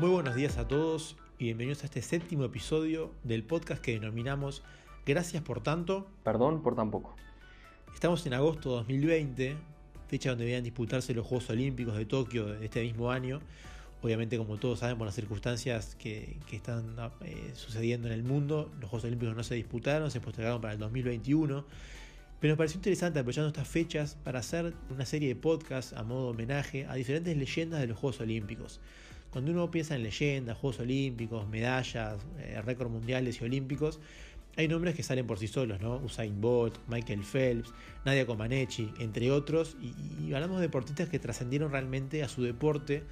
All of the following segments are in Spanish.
Muy buenos días a todos y bienvenidos a este séptimo episodio del podcast que denominamos Gracias por tanto. Perdón por tan poco. Estamos en agosto de 2020, fecha donde debían disputarse los Juegos Olímpicos de Tokio de este mismo año. Obviamente, como todos saben, por las circunstancias que, están eh, sucediendo en el mundo, los Juegos Olímpicos no se disputaron, se postergaron para el 2021. Pero nos pareció interesante aprovechando estas fechas para hacer una serie de podcasts a modo homenaje a diferentes leyendas de los Juegos Olímpicos. Cuando uno piensa en leyendas, Juegos Olímpicos, medallas, eh, récords mundiales y olímpicos, hay nombres que salen por sí solos, ¿no? Usain Bolt, Michael Phelps, Nadia Comaneci, entre otros, y, hablamos de deportistas que trascendieron realmente a su deporte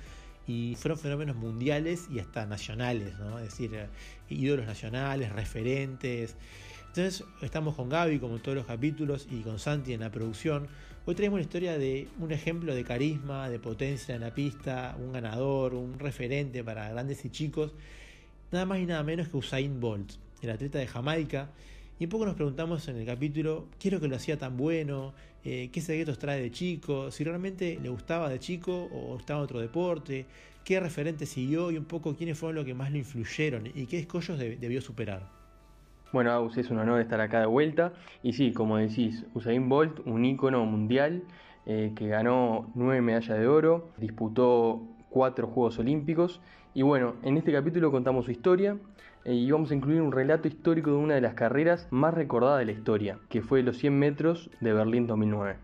y fueron fenómenos mundiales y hasta nacionales, ¿no? Es decir, eh, ídolos nacionales, referentes. Entonces estamos con Gaby como en todos los capítulos y con Santi en la producción. Hoy traemos la historia de un ejemplo de carisma, de potencia en la pista, un ganador, un referente para grandes y chicos, nada más y nada menos que Usain Bolt, el atleta de Jamaica. Y un poco nos preguntamos en el capítulo, ¿qué es lo que lo hacía tan bueno? Eh, ¿Qué secretos trae de chico? Si realmente le gustaba de chico o estaba en otro deporte, qué referente siguió y un poco quiénes fueron los que más lo influyeron y qué escollos debió superar. Bueno, Agus, es un honor estar acá de vuelta. Y sí, como decís, Usain Bolt, un ícono mundial eh, que ganó nueve medallas de oro, disputó cuatro Juegos Olímpicos. Y bueno, en este capítulo contamos su historia eh, y vamos a incluir un relato histórico de una de las carreras más recordadas de la historia, que fue los 100 metros de Berlín 2009.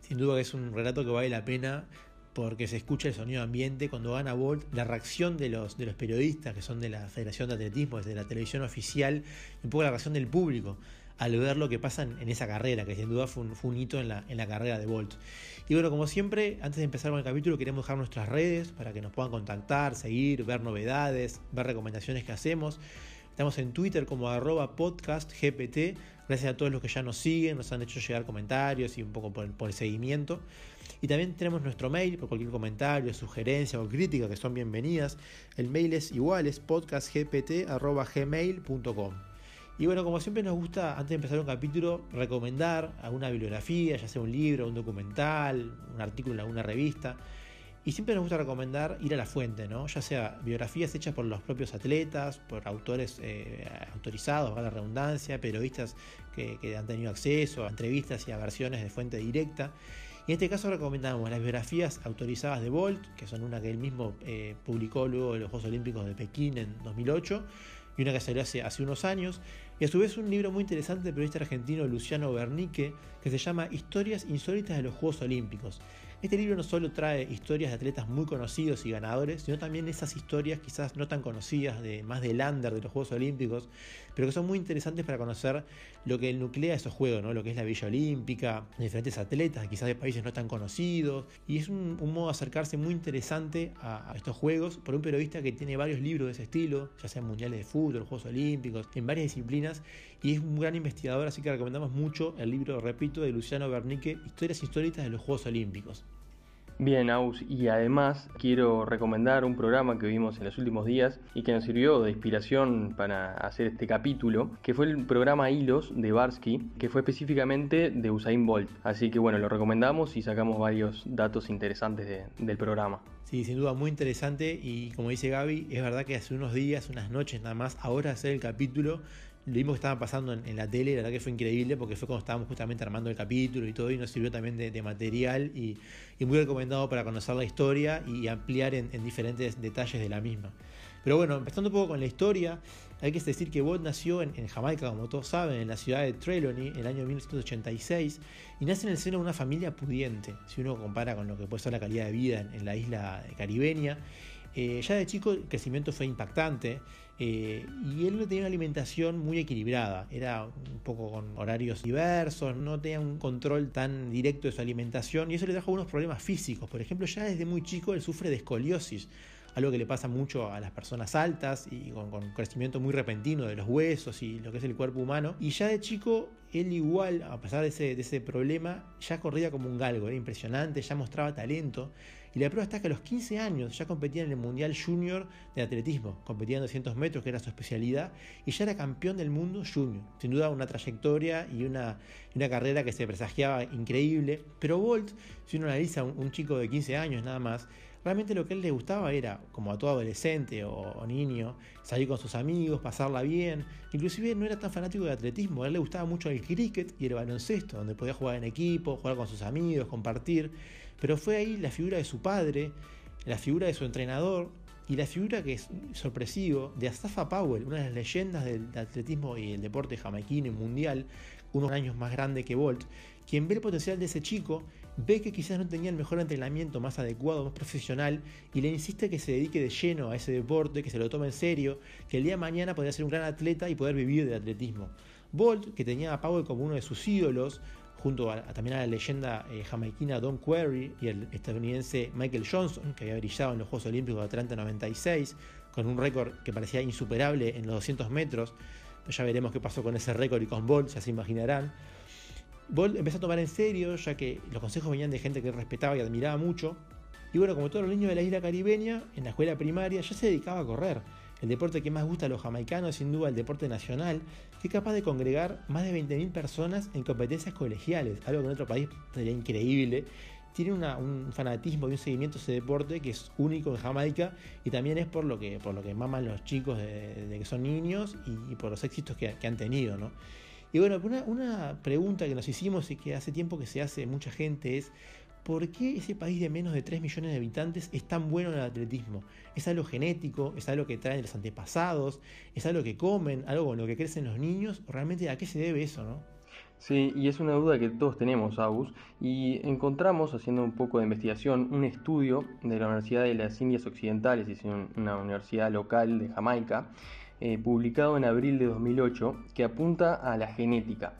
Sin duda que es un relato que vale la pena porque se escucha el sonido ambiente cuando gana Bolt, la reacción de los, de los periodistas que son de la Federación de Atletismo, desde la televisión oficial, un poco la reacción del público al ver lo que pasa en, esa carrera, que sin duda fue un, hito en la, en la, carrera de Bolt. Y bueno, como siempre, antes de empezar con el capítulo, queremos dejar nuestras redes para que nos puedan contactar, seguir, ver novedades, ver recomendaciones que hacemos. Estamos en Twitter como arroba podcastgpt. Gracias a todos los que ya nos siguen, nos han hecho llegar comentarios y un poco por el, seguimiento. Y también tenemos nuestro mail por cualquier comentario, sugerencia o crítica que son bienvenidas. El mail es igual, es podcastgpt.gmail.com. Y bueno, como siempre nos gusta, antes de empezar un capítulo, recomendar alguna bibliografía, ya sea un libro, un documental, un artículo en alguna revista. Y siempre nos gusta recomendar ir a la fuente, ¿no? ya sea biografías hechas por los propios atletas, por autores eh, autorizados, a la redundancia, periodistas que, han tenido acceso a entrevistas y a versiones de fuente directa. Y en este caso recomendamos las biografías autorizadas de Bolt, que son una que él mismo eh, publicó luego de los Juegos Olímpicos de Pekín en 2008, y una que salió hace, hace unos años, y a su vez un libro muy interesante del periodista argentino Luciano Bernique, que se llama Historias insólitas de los Juegos Olímpicos. Este libro no solo trae historias de atletas muy conocidos y ganadores, sino también esas historias quizás no tan conocidas, de más del under de los Juegos Olímpicos, pero que son muy interesantes para conocer lo que nuclea esos juegos, ¿no? lo que es la Villa Olímpica, diferentes atletas, quizás de países no tan conocidos, y es un, modo de acercarse muy interesante a, estos juegos por un periodista que tiene varios libros de ese estilo, ya sean mundiales de fútbol, Juegos Olímpicos, en varias disciplinas, y es un gran investigador, así que recomendamos mucho el libro, repito, de Luciano Bernique, Historias históricas de los Juegos Olímpicos. Bien, Aus, y además quiero recomendar un programa que vimos en los últimos días y que nos sirvió de inspiración para hacer este capítulo, que fue el programa Hilos de Barsky, que fue específicamente de Usain Bolt. Así que bueno, lo recomendamos y sacamos varios datos interesantes del programa. Sí, sin duda muy interesante y como dice Gaby, es verdad que hace unos días, unas noches nada más, ahora hacer el capítulo, lo vimos que estaba pasando en, la tele, la verdad que fue increíble porque fue cuando estábamos justamente armando el capítulo y todo y nos sirvió también de, material y, muy recomendado para conocer la historia y ampliar en, diferentes detalles de la misma. Pero bueno, empezando un poco con la historia, hay que decir que Bolt nació en, Jamaica, como todos saben, en la ciudad de Trelawney en el año 1986 y nace en el seno de una familia pudiente, si uno compara con lo que puede ser la calidad de vida en, la isla caribeña. Eh, ya de chico el crecimiento fue impactante eh, y él tenía una alimentación muy equilibrada, era un poco con horarios diversos, no tenía un control tan directo de su alimentación y eso le trajo algunos problemas físicos. Por ejemplo, ya desde muy chico él sufre de escoliosis, algo que le pasa mucho a las personas altas y con, con, crecimiento muy repentino de los huesos y lo que es el cuerpo humano. Y ya de chico, él igual, a pesar de ese, de ese problema, ya corría como un galgo, era impresionante, ya mostraba talento. Y la prueba está que a los 15 años ya competía en el Mundial Junior de Atletismo, competía en 200 metros, que era su especialidad, y ya era campeón del mundo junior. Sin duda una trayectoria y una, carrera que se presagiaba increíble. Pero Bolt, si uno analiza un, un chico de 15 años nada más, realmente lo que a él le gustaba era, como a todo adolescente o, niño, salir con sus amigos, pasarla bien. Inclusive no era tan fanático de atletismo, a él le gustaba mucho el cricket y el baloncesto, donde podía jugar en equipo, jugar con sus amigos, compartir. Pero fue ahí la figura de su padre, la figura de su entrenador y la figura que es sorpresivo de Asafa Powell, una de las leyendas del atletismo y el deporte jamaiquino y mundial, unos años más grande que Bolt, quien ve el potencial de ese chico ve que quizás no tenía el mejor entrenamiento más adecuado, más profesional, y le insiste que se dedique de lleno a ese deporte, que se lo tome en serio, que el día de mañana podría ser un gran atleta y poder vivir del atletismo. Bolt, que tenía a Powell como uno de sus ídolos, junto a, también a la leyenda eh, jamaiquina Don Querry y el estadounidense Michael Johnson, que había brillado en los Juegos Olímpicos de Atlanta 96, con un récord que parecía insuperable en los 200 metros. Ya veremos qué pasó con ese récord y con Bolt, ya se imaginarán. Bolt empezó a tomar en serio, ya que los consejos venían de gente que respetaba y admiraba mucho. Y bueno, como todos los niños de la isla caribeña, en la escuela primaria ya se dedicaba a correr. El deporte que más gusta a los jamaicanos es sin duda el deporte nacional, que es capaz de congregar más de 20.000 personas en competencias colegiales, algo que en otro país sería increíble. Tiene un fanatismo y un seguimiento a ese deporte que es único en Jamaica y también es por lo que, por lo que maman los chicos de, que son niños y, por los éxitos que, que han tenido. ¿no? Y bueno, una, pregunta que nos hicimos y que hace tiempo que se hace mucha gente es, ¿por qué ese país de menos de 3 millones de habitantes es tan bueno en el atletismo? ¿Es algo genético? ¿Es algo que traen los antepasados? ¿Es algo que comen? ¿Algo con lo que crecen los niños? ¿Realmente a qué se debe eso, no? Sí, y es una duda que todos tenemos, Agus, y encontramos, haciendo un poco de investigación, un estudio de la Universidad de las Indias Occidentales, es una universidad local de Jamaica, eh, publicado en abril de 2008 que apunta a la genética.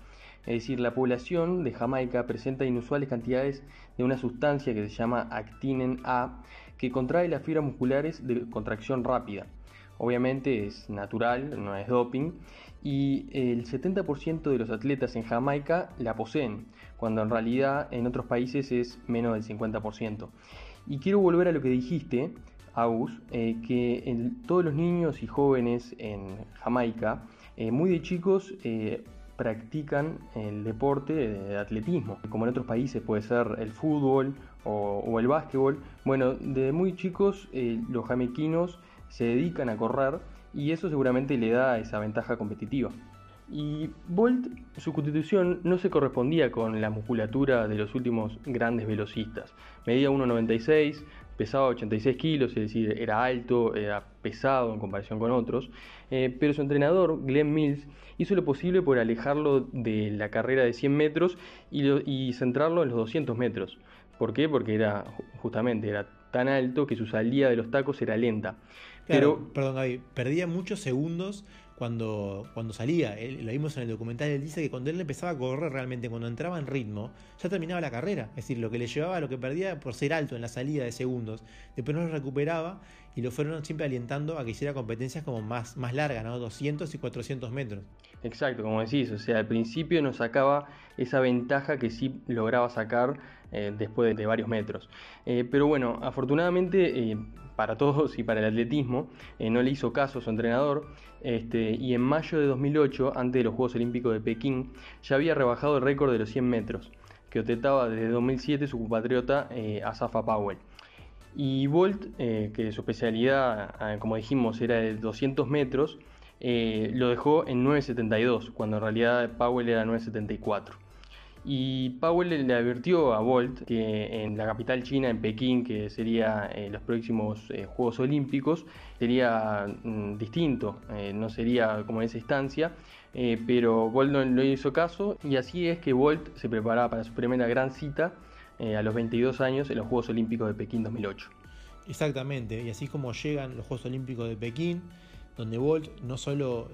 Es decir, la población de Jamaica presenta inusuales cantidades de una sustancia que se llama actinen A, que contrae las fibras musculares de contracción rápida. Obviamente es natural, no es doping, y el 70% de los atletas en Jamaica la poseen, cuando en realidad en otros países es menos del 50%. Y quiero volver a lo que dijiste Eh, que todos los niños y jóvenes en Jamaica, eh, muy de chicos, eh, practican el deporte de atletismo, como en otros países puede ser el fútbol o, el básquetbol. Bueno, de muy chicos los jamaiquinos se dedican a correr y eso seguramente le da esa ventaja competitiva. Y Bolt, su constitución no se correspondía con la musculatura de los últimos grandes velocistas. Medía 1,96, pesaba 86 kilos, es decir, era alto, era pesado en comparación con otros, eh, pero su entrenador, Glenn Mills, hizo lo posible por alejarlo de la carrera de 100 metros y, centrarlo en los 200 metros. ¿Por qué? Porque era justamente era tan alto que su salida de los tacos era lenta. pero, perdón, Gaby, perdía muchos segundos cuando, cuando salía. lo vimos en el documental, él dice que cuando él empezaba a correr realmente, cuando entraba en ritmo, ya terminaba la carrera. Es decir, lo que le llevaba, lo que perdía por ser alto en la salida de segundos, después no lo recuperaba y lo fueron siempre alientando a que hiciera competencias como más, más largas, ¿no? 200 y 400 metros. Exacto, como decís, o sea, al principio no sacaba esa ventaja que sí lograba sacar eh, después de, varios metros. Eh, pero bueno, afortunadamente eh, para todos y para el atletismo, no le hizo caso a su entrenador este, y en mayo de 2008, antes de los Juegos Olímpicos de Pekín, ya había rebajado el récord de los 100 metros, que ostentaba desde 2007 su compatriota Asafa Powell. Y Bolt, que su especialidad, como dijimos, era de 200 metros, lo dejó en 9.72, cuando en realidad Powell era 9.74. Y Powell le advirtió a Bolt que en la capital china, en Pekín, que sería eh, los próximos eh, Juegos Olímpicos, sería mm, distinto, eh, no sería como en esa instancia, pero Bolt no le hizo caso y así es que Bolt se preparaba para su primera gran cita a los 22 años en los Juegos Olímpicos de Pekín 2008. Exactamente, y así como llegan los Juegos Olímpicos de Pekín, donde Bolt no solo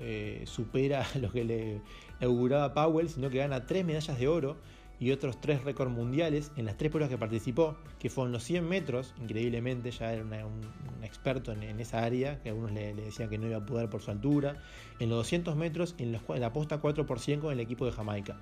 supera lo que le auguraba Powell, sino que gana tres medallas de oro y otros tres récords mundiales en las tres pruebas que participó, que fueron los 100 metros, increíblemente ya era un, experto en, esa área, que algunos le, decían que no iba a poder por su altura, en los 200 metros en, la posta 4 por 100 con el equipo de Jamaica,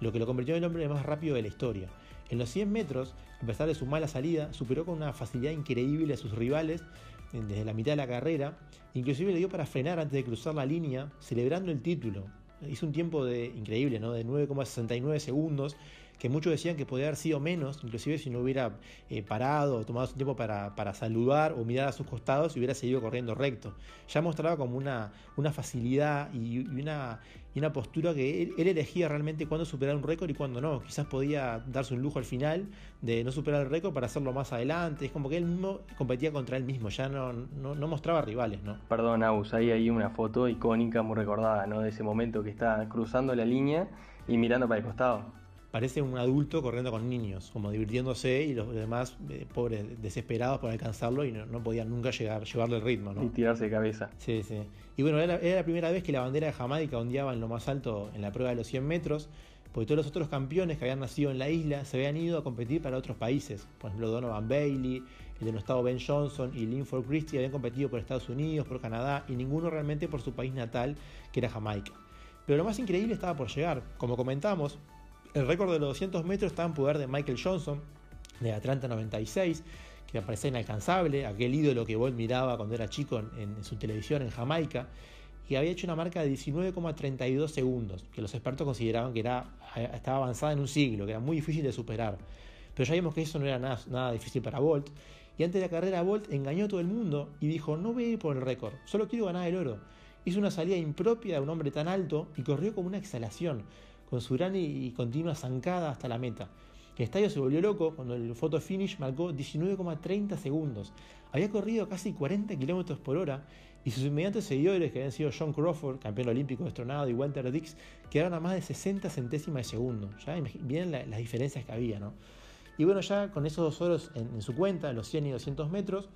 lo que lo convirtió en el hombre más rápido de la historia. En los 100 metros, a pesar de su mala salida, superó con una facilidad increíble a sus rivales eh, desde la mitad de la carrera, inclusive le dio para frenar antes de cruzar la línea, celebrando el título, hizo un tiempo de increíble, ¿no? De 9,69 segundos, que muchos decían que podía haber sido menos, inclusive si no hubiera eh, parado o tomado su tiempo para, para, saludar o mirar a sus costados y hubiera seguido corriendo recto. Ya mostraba como una, una facilidad y, una, y una postura que él, elegía realmente cuándo superar un récord y cuándo no. Quizás podía darse un lujo al final de no superar el récord para hacerlo más adelante. Es como que él mismo competía contra él mismo, ya no, no, mostraba rivales. ¿no? Perdón, hay ahí una foto icónica muy recordada ¿no? de ese momento que está cruzando la línea y mirando para el costado parece un adulto corriendo con niños, como divirtiéndose y los demás eh, pobres desesperados por alcanzarlo y no, podían nunca llegar, llevarle el ritmo. ¿no? Y tirarse de cabeza. Sí, sí. Y bueno, era, la primera vez que la bandera de Jamaica ondeaba en lo más alto en la prueba de los 100 metros, porque todos los otros campeones que habían nacido en la isla se habían ido a competir para otros países. Por ejemplo, Donovan Bailey, el de estado Ben Johnson y Linford Christie habían competido por Estados Unidos, por Canadá y ninguno realmente por su país natal, que era Jamaica. Pero lo más increíble estaba por llegar. Como comentamos, el récord de los 200 metros está en poder de Michael Johnson, de Atlanta 96, que parecía inalcanzable, aquel ídolo que Bolt miraba cuando era chico en, su televisión en Jamaica, y había hecho una marca de 19,32 segundos, que los expertos consideraban que era, estaba avanzada en un siglo, que era muy difícil de superar. Pero ya vimos que eso no era nada, nada difícil para Bolt, y antes de la carrera Bolt engañó a todo el mundo y dijo, no voy a ir por el récord, solo quiero ganar el oro. Hizo una salida impropia de un hombre tan alto y corrió como una exhalación con su gran y continua zancada hasta la meta. El estadio se volvió loco cuando el photo finish marcó 19,30 segundos. Había corrido casi 40 km por hora y sus inmediatos seguidores, que habían sido John Crawford, campeón olímpico destronado, y Walter Dix, quedaron a más de 60 centésimas de segundo. Ya vienen las diferencias que había, ¿no? Y bueno, ya con esos dos oros en, su cuenta, en los 100 y 200 metros,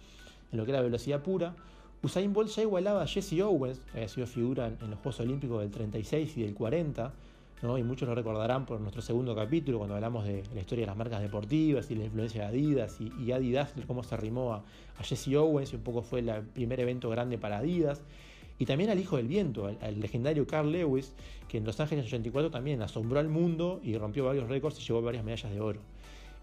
en lo que era velocidad pura, Usain Bolt ya igualaba a Jesse Owens, que había sido figura en, en los Juegos Olímpicos del 36 y del 40, y muchos lo recordarán por nuestro segundo capítulo, cuando hablamos de la historia de las marcas deportivas y la influencia de Adidas y, Adidas, cómo se arrimó a, Jesse Owens y un poco fue el primer evento grande para Adidas. Y también al Hijo del Viento, al, legendario Carl Lewis, que en Los Ángeles 84 también asombró al mundo y rompió varios récords y llevó varias medallas de oro.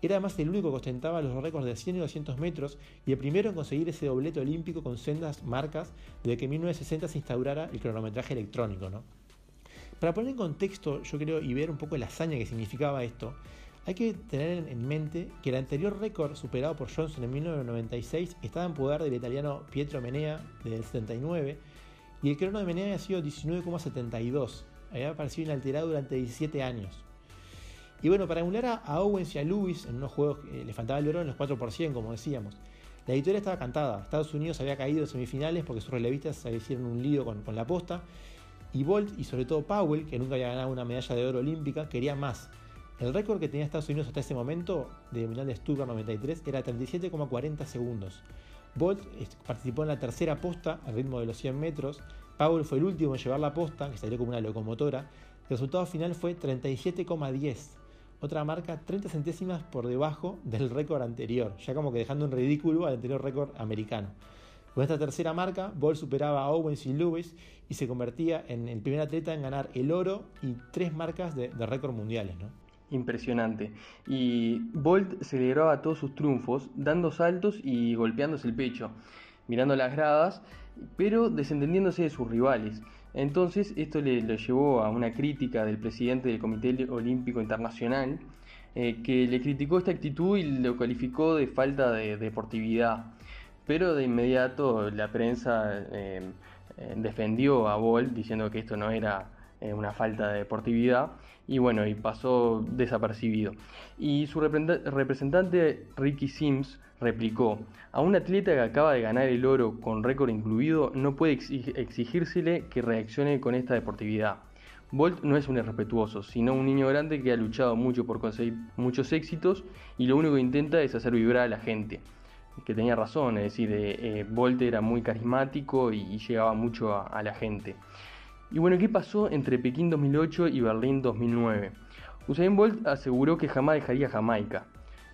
Era además el único que ostentaba los récords de 100 y 200 metros y el primero en conseguir ese doblete olímpico con sendas marcas desde que en 1960 se instaurara el cronometraje electrónico. ¿no? Para poner en contexto, yo creo, y ver un poco la hazaña que significaba esto, hay que tener en mente que el anterior récord superado por Johnson en 1996 estaba en poder del italiano Pietro Menea del 79 y el crono de Menea había sido 19,72, había aparecido inalterado durante 17 años. Y bueno, para emular a Owens y a Lewis en unos juegos que le faltaba el oro en los 4%, como decíamos, la victoria estaba cantada. Estados Unidos había caído en semifinales porque sus relevistas se hicieron un lío con, con la posta y Bolt y sobre todo Powell, que nunca había ganado una medalla de oro olímpica, quería más. El récord que tenía Estados Unidos hasta ese momento, de Mundial de Stuttgart 93, era 37,40 segundos. Bolt participó en la tercera posta al ritmo de los 100 metros. Powell fue el último en llevar la posta, que salió como una locomotora. El resultado final fue 37,10. Otra marca 30 centésimas por debajo del récord anterior, ya como que dejando en ridículo al anterior récord americano. Con esta tercera marca, Bolt superaba a Owens y Lewis y se convertía en el primer atleta en ganar el oro y tres marcas de, récord mundiales. ¿no? Impresionante. Y Bolt celebraba todos sus triunfos dando saltos y golpeándose el pecho, mirando las gradas, pero desentendiéndose de sus rivales. Entonces esto le, llevó a una crítica del presidente del Comité Olímpico Internacional, eh, que le criticó esta actitud y lo calificó de falta de deportividad. Pero de inmediato la prensa eh, eh, defendió a Bolt diciendo que esto no era eh, una falta de deportividad y bueno, y pasó desapercibido. Y su representante Ricky Sims replicó, a un atleta que acaba de ganar el oro con récord incluido no puede exigírsele que reaccione con esta deportividad. Bolt no es un irrespetuoso, sino un niño grande que ha luchado mucho por conseguir muchos éxitos y lo único que intenta es hacer vibrar a la gente que tenía razón, es decir, eh, Bolt era muy carismático y, llegaba mucho a, la gente. Y bueno, ¿qué pasó entre Pekín 2008 y Berlín 2009? Usain Bolt aseguró que jamás dejaría Jamaica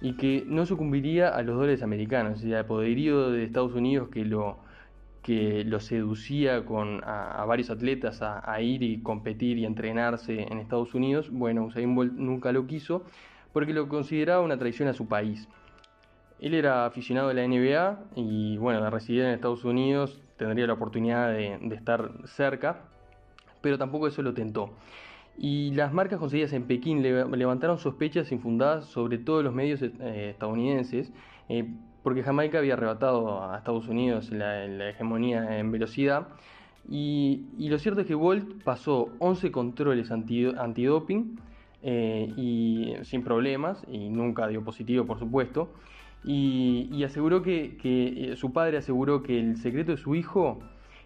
y que no sucumbiría a los dólares americanos, y al poderío de Estados Unidos que lo, que lo seducía con, a, varios atletas a, a, ir y competir y entrenarse en Estados Unidos. Bueno, Usain Bolt nunca lo quiso porque lo consideraba una traición a su país. Él era aficionado a la NBA y bueno, de residir en Estados Unidos tendría la oportunidad de, estar cerca, pero tampoco eso lo tentó. Y las marcas conseguidas en Pekín levantaron sospechas infundadas sobre todos los medios eh, estadounidenses, eh, porque Jamaica había arrebatado a Estados Unidos la, hegemonía en velocidad. Y, lo cierto es que Bolt pasó 11 controles antidoping eh, y sin problemas, y nunca dio positivo, por supuesto. Y, aseguró que, su padre aseguró que el secreto de su hijo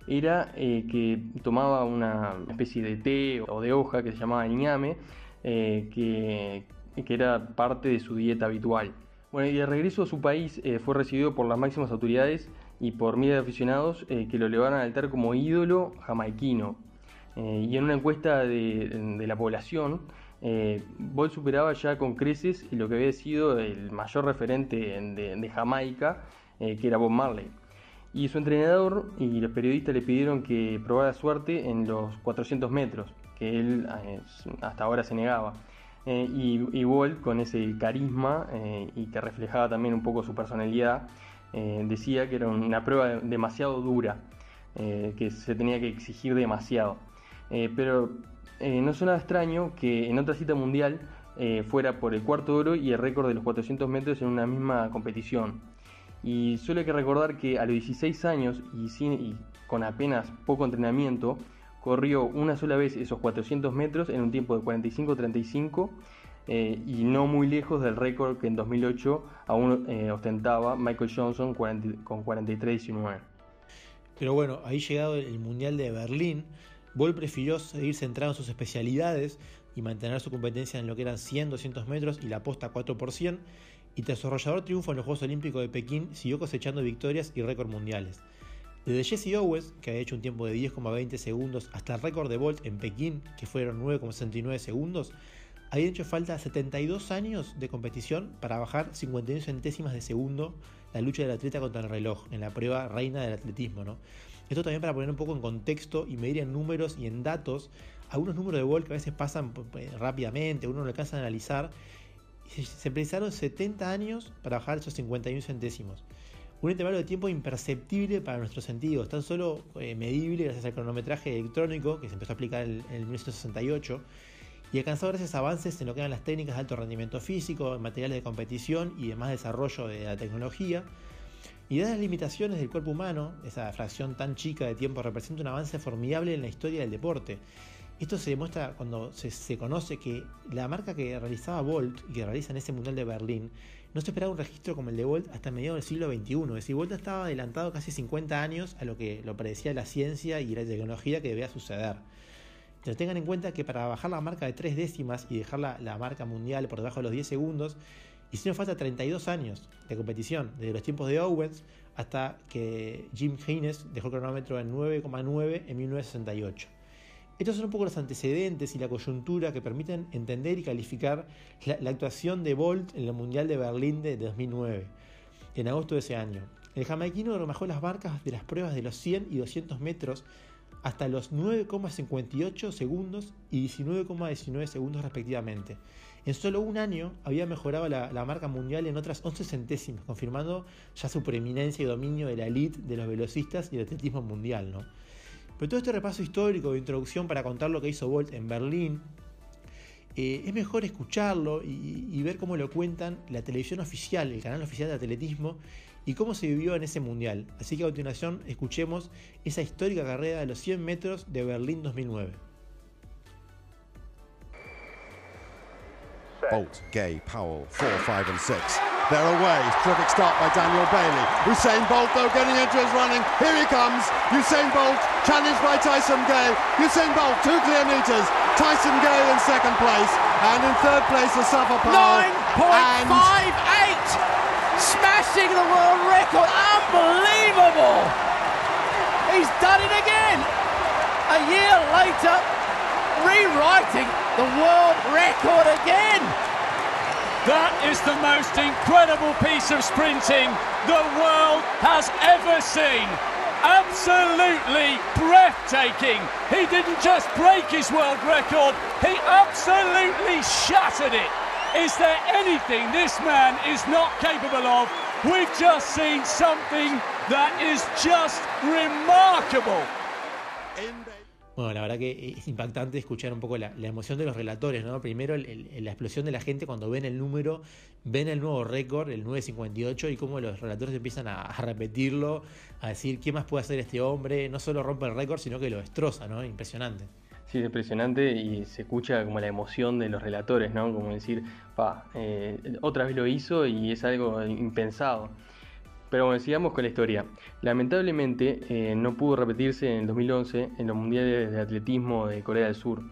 era eh, que tomaba una especie de té o de hoja que se llamaba ñame, eh, que, era parte de su dieta habitual. Bueno, y de regreso a su país eh, fue recibido por las máximas autoridades y por miles de aficionados que lo llevaron a altar como ídolo jamaiquino. y en una encuesta de, la población, Bolt superaba ya con creces lo que había sido el mayor referente de, Jamaica, que era Bob Marley. Y su entrenador y los periodistas le pidieron que probara suerte en los 400 metros, que él eh, hasta ahora se negaba. Eh, y, y, Walt, con ese carisma eh, y que reflejaba también un poco su personalidad, decía que era una prueba demasiado dura, que se tenía que exigir demasiado. pero no suena extraño que en otra cita mundial fuera por el cuarto oro y el récord de los 400 metros en una misma competición. Y solo hay que recordar que a los 16 años y, sin, con apenas poco entrenamiento, corrió una sola vez esos 400 metros en un tiempo de 45-35 eh, y no muy lejos del récord que en 2008 aún eh, ostentaba Michael Johnson con 43-19. Pero bueno, ahí llegado el Mundial de Berlín, Boll prefirió seguir centrado en sus especialidades y mantener su competencia en lo que eran 100, 200 metros y la posta 4 por 100 y tras su arrollador triunfo en los Juegos Olímpicos de Pekín, siguió cosechando victorias y récords mundiales. Desde Jesse Owens, que había hecho un tiempo de 10,20 segundos, hasta el récord de Bolt en Pekín, que fueron 9,69 segundos, había hecho falta 72 años de competición para bajar 51 centésimas de segundo la lucha del atleta contra el reloj, en la prueba reina del atletismo. ¿no? Esto también para poner un poco en contexto y medir en números y en datos algunos números de Bolt que a veces pasan rápidamente, uno no alcanza a analizar se precisaron 70 años para bajar esos 51 centésimos. Un intervalo de tiempo imperceptible para nuestros sentidos, tan solo eh, medible gracias al cronometraje electrónico que se empezó a aplicar en, en 1968 y alcanzado gracias a avances en lo que eran las técnicas de alto rendimiento físico, materiales de competición y demás desarrollo de la tecnología. Y dadas las limitaciones del cuerpo humano, esa fracción tan chica de tiempo representa un avance formidable en la historia del deporte. Esto se demuestra cuando se, conoce que la marca que realizaba Bolt y que realiza en ese Mundial de Berlín no se esperaba un registro como el de Bolt hasta mediados del siglo XXI. Es decir, Bolt estaba adelantado casi 50 años a lo que lo predecía la ciencia y la tecnología que debía suceder. Pero tengan en cuenta que para bajar la marca de tres décimas y dejar la, marca mundial por debajo de los 10 segundos, hicieron falta 32 años de competición, desde los tiempos de Owens hasta que Jim Haynes dejó el cronómetro en 9,9 en 1968. Estos son un poco los antecedentes y la coyuntura que permiten entender y calificar la, actuación de Bolt en el Mundial de Berlín de 2009, en agosto de ese año. El jamaiquino remajó las marcas de las pruebas de los 100 y 200 metros hasta los 9,58 segundos y 19,19 segundos respectivamente. En solo un año había mejorado la, marca mundial en otras 11 centésimas, confirmando ya su preeminencia y dominio de la elite de los velocistas y el atletismo mundial. ¿no? Pero todo este repaso histórico de introducción para contar lo que hizo Bolt en Berlín, eh, es mejor escucharlo y, ver cómo lo cuentan la televisión oficial, el canal oficial de atletismo, y cómo se vivió en ese mundial. Así que a continuación escuchemos esa histórica carrera de los 100 metros de Berlín 2009. Bolt, Gay, Powell, 4, 5 and 6. They're away. Terrific start by Daniel Bailey. Usain Bolt, though, getting into his running. Here he comes. Usain Bolt, challenged by Tyson Gay. Usain Bolt, two clear meters. Tyson Gay in second place. And in third place, the Suffer Powell. 9.58! Smashing the world record. Unbelievable! He's done it again. A year later, rewriting the world record again. That is the most incredible piece of sprinting the world has ever seen. Absolutely breathtaking. He didn't just break his world record, he absolutely shattered it. Is there anything this man is not capable of? We've just seen something that is just remarkable. Bueno, la verdad que es impactante escuchar un poco la, emoción de los relatores, ¿no? Primero la explosión de la gente cuando ven el número, ven el nuevo récord, el 958, y cómo los relatores empiezan a, repetirlo, a decir qué más puede hacer este hombre, no solo rompe el récord, sino que lo destroza, ¿no? Impresionante. Sí, es impresionante y se escucha como la emoción de los relatores, ¿no? Como decir, pa, eh, otra vez lo hizo y es algo impensado. Pero bueno, sigamos con la historia. Lamentablemente eh, no pudo repetirse en el 2011 en los Mundiales de Atletismo de Corea del Sur,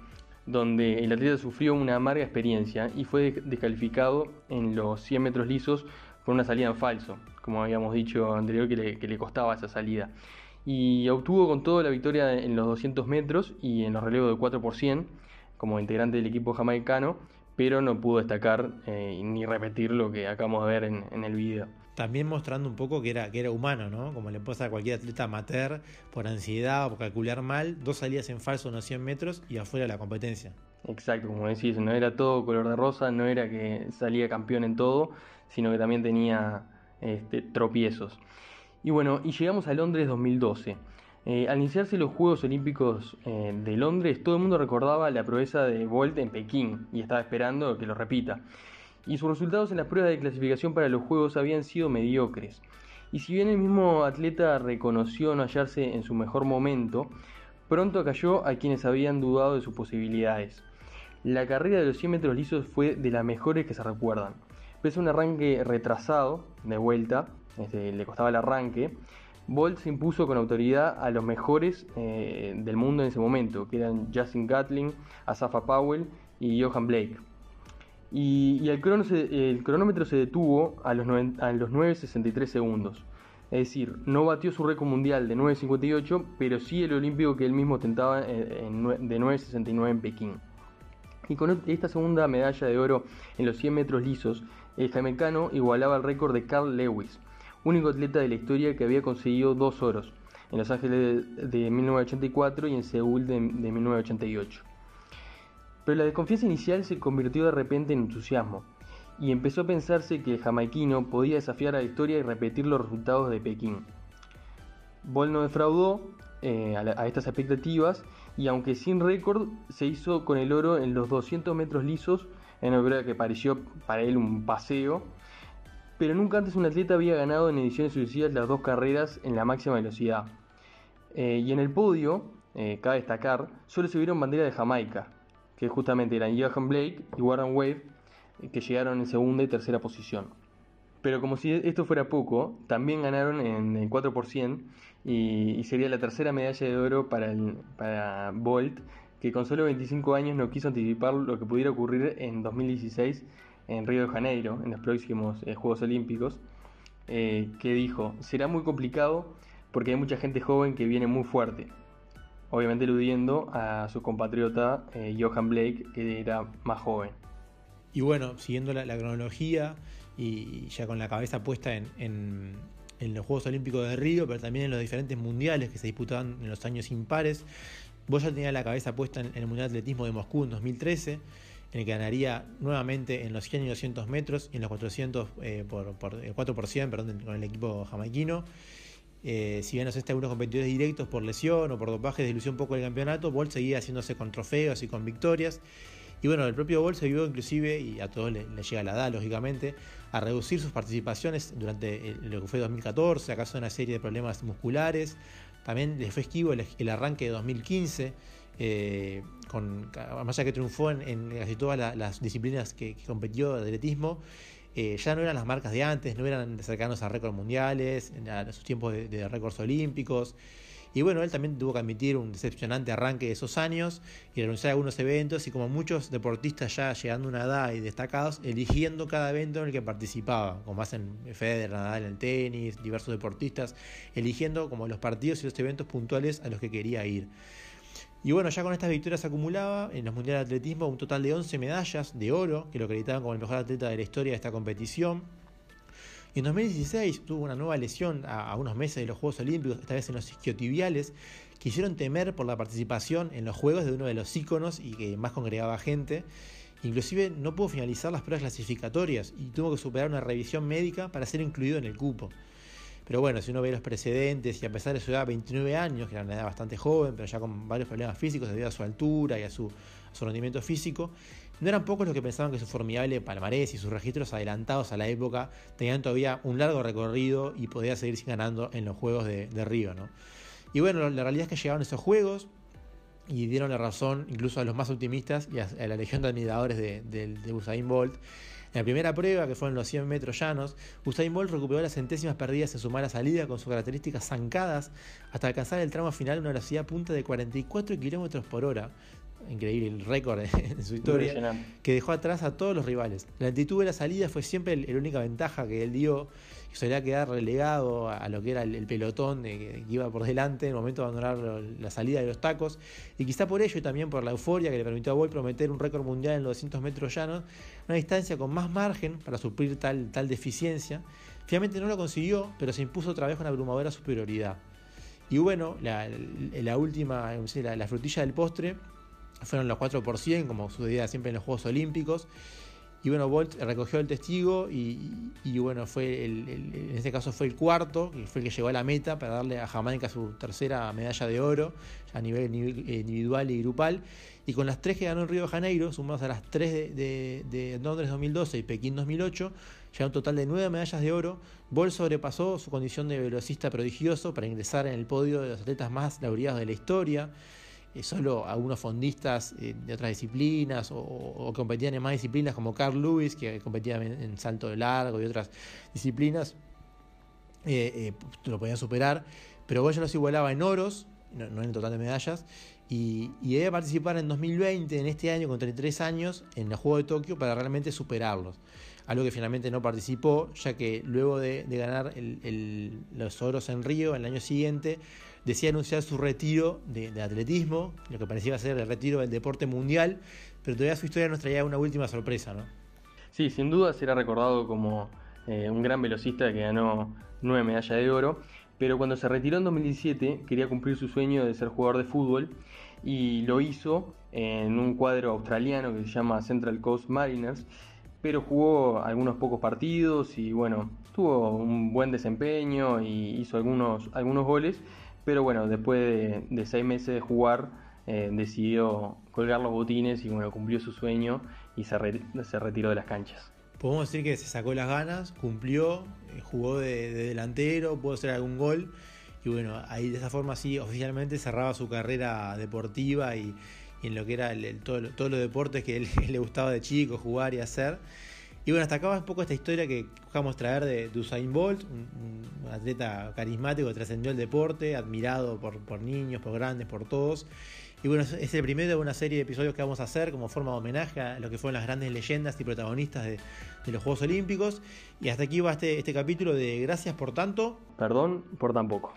donde el atleta sufrió una amarga experiencia y fue descalificado en los 100 metros lisos por una salida en falso, como habíamos dicho anterior que le, costaba esa salida. Y obtuvo con todo la victoria en los 200 metros y en los relevos de 4 por 100 como integrante del equipo jamaicano, pero no pudo destacar eh, ni repetir lo que acabamos de ver en el video también mostrando un poco que era, que era humano, ¿no? Como le pasa a cualquier atleta amateur por ansiedad o por calcular mal, dos salidas en falso unos 100 metros y afuera de la competencia. Exacto, como decís, no era todo color de rosa, no era que salía campeón en todo, sino que también tenía este, tropiezos. Y bueno, y llegamos a Londres 2012. Eh, al iniciarse los Juegos Olímpicos eh, de Londres, todo el mundo recordaba la proeza de Bolt en Pekín y estaba esperando que lo repita y sus resultados en las pruebas de clasificación para los Juegos habían sido mediocres. Y si bien el mismo atleta reconoció no hallarse en su mejor momento, pronto cayó a quienes habían dudado de sus posibilidades. La carrera de los 100 metros lisos fue de las mejores que se recuerdan. Pese a un arranque retrasado, de vuelta, este, le costaba el arranque, Bolt se impuso con autoridad a los mejores eh, del mundo en ese momento, que eran Justin Gatling, Asafa Powell y Johan Blake y, el, cronómetro se detuvo a los, a los 9.63 segundos. Es decir, no batió su récord mundial de 9.58, pero sí el olímpico que él mismo tentaba eh, de 9.69 en Pekín. Y con esta segunda medalla de oro en los 100 metros lisos, el jamaicano igualaba el récord de Carl Lewis, único atleta de la historia que había conseguido dos oros, en Los Ángeles de, 1984 y en Seúl de, de 1988. Pero la desconfianza inicial se convirtió de repente en entusiasmo, y empezó a pensarse que el jamaiquino podía desafiar a la historia y repetir los resultados de Pekín. Boll no defraudó eh, a, estas expectativas y aunque sin récord se hizo con el oro en los 200 metros lisos, en una que pareció para él un paseo, pero nunca antes un atleta había ganado en ediciones sucesivas las dos carreras en la máxima velocidad. Eh, y en el podio, eh, cabe destacar, solo se vieron bandera de Jamaica, que justamente eran Johan Blake y Warren Wave, eh, que llegaron en segunda y tercera posición. Pero como si esto fuera poco, también ganaron en el 4% y, y sería la tercera medalla de oro para, el, para Bolt, que con solo 25 años no quiso anticipar lo que pudiera ocurrir en 2016 en Río de Janeiro, en los próximos eh, Juegos Olímpicos, eh, que dijo, será muy complicado porque hay mucha gente joven que viene muy fuerte, obviamente eludiendo a su compatriota eh, Johan Blake, que era más joven. Y bueno, siguiendo la, cronología y ya con la cabeza puesta en, los Juegos Olímpicos de Río, pero también en los diferentes mundiales que se disputaban en los años impares, vos ya tenías la cabeza puesta en, el Mundial de Atletismo de Moscú en 2013, en el que ganaría nuevamente en los 100 y 200 metros y en los 400 eh, por, por, 4 perdón, con el equipo jamaiquino. Eh, si bien no algunos competidores directos por lesión o por dopaje desilusión un poco el campeonato, Bolt seguía haciéndose con trofeos y con victorias. Y bueno, el propio Bolt se vio inclusive, y a todos le, llega la edad, lógicamente, a reducir sus participaciones durante lo que fue 2014, acaso de una serie de problemas musculares. También le fue esquivo el, arranque de 2015, eh, con, más allá que triunfó en, casi todas las disciplinas que, que competió de atletismo, eh, ya no eran las marcas de antes, no eran cercanos a récords mundiales, a sus tiempos de, récords olímpicos. Y bueno, él también tuvo que admitir un decepcionante arranque de esos años y renunciar a algunos eventos y como muchos deportistas ya llegando a una edad y destacados, eligiendo cada evento en el que participaba, como hacen Federer, Nadal en el tenis, diversos deportistas, eligiendo como los partidos y los eventos puntuales a los que quería ir. Y bueno, ya con estas victorias acumulaba en los Mundiales de Atletismo un total de 11 medallas de oro, que lo acreditaban como el mejor atleta de la historia de esta competición. Y en 2016 tuvo una nueva lesión a, unos meses de los Juegos Olímpicos, esta vez en los isquiotibiales, que hicieron temer por la participación en los Juegos de uno de los íconos y que más congregaba gente. Inclusive no pudo finalizar las pruebas clasificatorias y tuvo que superar una revisión médica para ser incluido en el cupo. Pero bueno, si uno ve los precedentes y a pesar de su edad, 29 años, que era una edad bastante joven, pero ya con varios problemas físicos debido a su altura y a su, rendimiento físico, no eran pocos los que pensaban que su formidable palmarés y sus registros adelantados a la época tenían todavía un largo recorrido y podía seguir ganando en los Juegos de, Río. ¿no? Y bueno, la realidad es que llegaron esos Juegos, y dieron la razón incluso a los más optimistas y a, la legión de admiradores de, de Usain Bolt. En la primera prueba, que fue en los 100 metros llanos, Usain Bolt recuperó las centésimas perdidas en su mala salida con sus características zancadas hasta alcanzar el tramo final a una velocidad punta de 44 km por hora. Increíble el récord en su historia, que dejó atrás a todos los rivales. La altitud de la salida fue siempre la única ventaja que él dio solía quedar relegado a, lo que era el, pelotón que iba por delante en el momento de abandonar la salida de los tacos. Y quizá por ello y también por la euforia que le permitió a Boy prometer un récord mundial en los 200 metros llanos, una distancia con más margen para suplir tal, tal deficiencia. Finalmente no lo consiguió, pero se impuso otra vez con abrumadora superioridad. Y bueno, la, última, la, la frutilla del postre fueron los 4 por 100, como sucedía siempre en los Juegos Olímpicos. Y bueno, Bolt recogió el testigo y, bueno, fue en este caso fue el cuarto, que fue el que llegó a la meta para darle a Jamaica su tercera medalla de oro, a nivel individual y grupal. Y con las tres que ganó en Río de Janeiro, sumadas a las tres de, de, Londres 2012 y Pekín 2008, ya un total de nueve medallas de oro. Bolt sobrepasó su condición de velocista prodigioso para ingresar en el podio de los atletas más laureados de la historia. Eh, solo algunos fondistas eh, de otras disciplinas o, competían en más disciplinas como Carl Lewis, que competía en, salto de largo y otras disciplinas, eh, lo podían superar, pero ya los igualaba en oros, no, en el total de medallas, y, y debe participar en 2020, en este año, con 33 años, en el Juego de Tokio para realmente superarlos. Algo que finalmente no participó, ya que luego de, ganar los oros en Río, el año siguiente, decía anunciar su retiro de, atletismo, lo que parecía ser el retiro del deporte mundial, pero todavía su historia nos traía una última sorpresa, ¿no? Sí, sin duda será recordado como eh, un gran velocista que ganó nueve medallas de oro, pero cuando se retiró en 2017 quería cumplir su sueño de ser jugador de fútbol y lo hizo en un cuadro australiano que se llama Central Coast Mariners, pero jugó algunos pocos partidos y bueno, tuvo un buen desempeño y hizo algunos, algunos goles, pero bueno, después de, seis meses de jugar, eh, decidió colgar los botines y bueno, cumplió su sueño y se, retiró de las canchas. Podemos decir que se sacó las ganas, cumplió, eh, jugó de, delantero, pudo hacer algún gol y bueno, ahí de esa forma sí oficialmente cerraba su carrera deportiva y, en lo que era todos los deportes que él, le gustaba de chico jugar y hacer. Y bueno, hasta acá va un poco esta historia que buscamos traer de, Usain Bolt, un, atleta carismático que trascendió el deporte, admirado por, niños, por grandes, por todos. Y bueno, es el primero de una serie de episodios que vamos a hacer como forma de homenaje a lo que fueron las grandes leyendas y protagonistas de, los Juegos Olímpicos. Y hasta aquí va este, este capítulo de Gracias por tanto. Perdón por tan poco.